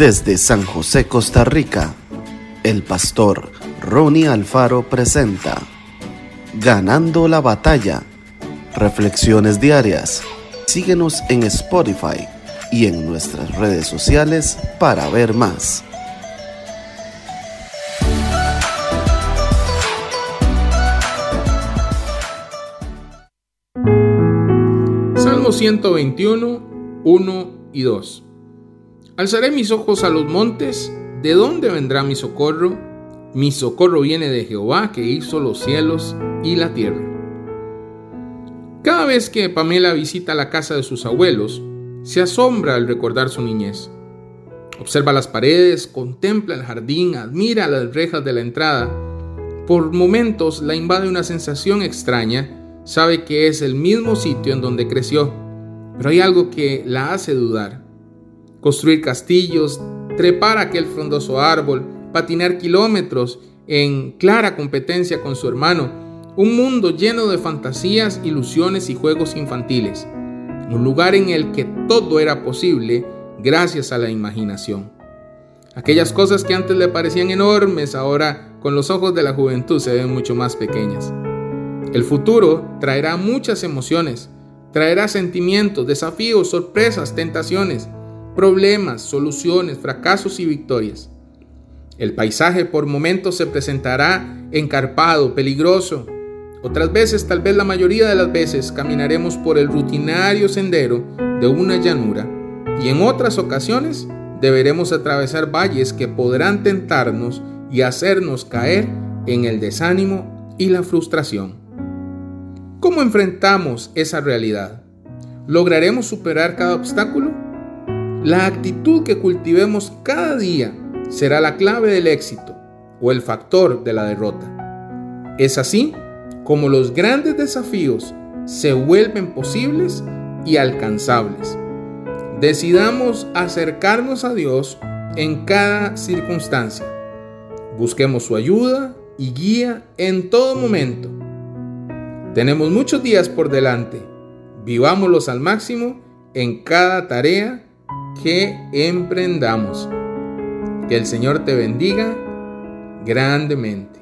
Desde San José, Costa Rica, el pastor Ronnie Alfaro presenta Ganando la batalla. Reflexiones diarias. Síguenos en Spotify y en nuestras redes sociales para ver más. Salmo 121, 1 y 2. Alzaré mis ojos a los montes, ¿de dónde vendrá mi socorro? Mi socorro viene de Jehová que hizo los cielos y la tierra. Cada vez que Pamela visita la casa de sus abuelos, se asombra al recordar su niñez. Observa las paredes, contempla el jardín, admira las rejas de la entrada. Por momentos la invade una sensación extraña, sabe que es el mismo sitio en donde creció, pero hay algo que la hace dudar construir castillos, trepar aquel frondoso árbol, patinar kilómetros en clara competencia con su hermano, un mundo lleno de fantasías, ilusiones y juegos infantiles, un lugar en el que todo era posible gracias a la imaginación. Aquellas cosas que antes le parecían enormes, ahora con los ojos de la juventud se ven mucho más pequeñas. El futuro traerá muchas emociones, traerá sentimientos, desafíos, sorpresas, tentaciones, problemas, soluciones, fracasos y victorias. El paisaje por momentos se presentará encarpado, peligroso. Otras veces, tal vez la mayoría de las veces, caminaremos por el rutinario sendero de una llanura y en otras ocasiones deberemos atravesar valles que podrán tentarnos y hacernos caer en el desánimo y la frustración. ¿Cómo enfrentamos esa realidad? ¿Lograremos superar cada obstáculo? La actitud que cultivemos cada día será la clave del éxito o el factor de la derrota. Es así como los grandes desafíos se vuelven posibles y alcanzables. Decidamos acercarnos a Dios en cada circunstancia. Busquemos su ayuda y guía en todo momento. Tenemos muchos días por delante. Vivámoslos al máximo en cada tarea que emprendamos. Que el Señor te bendiga grandemente.